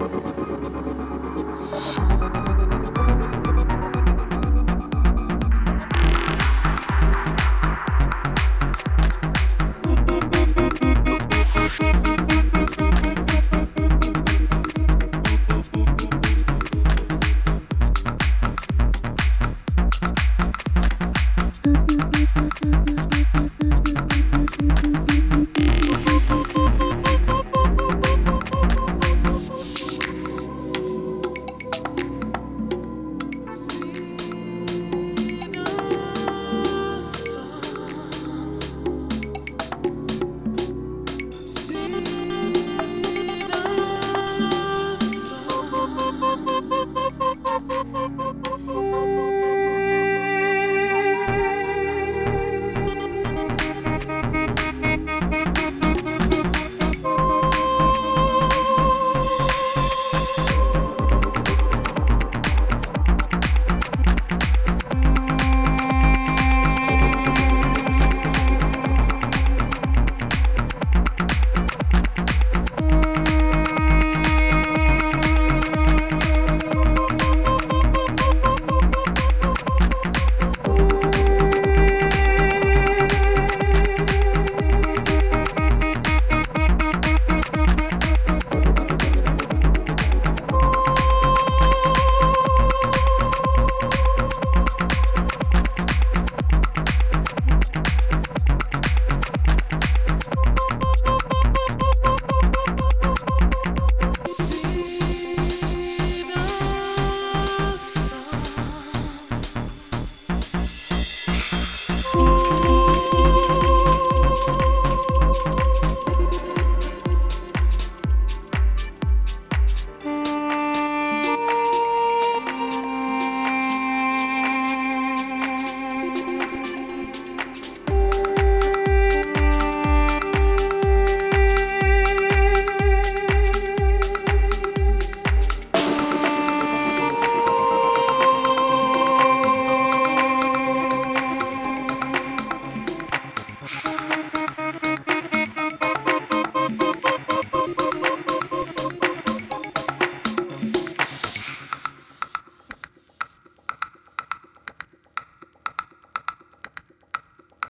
Thank Thank you.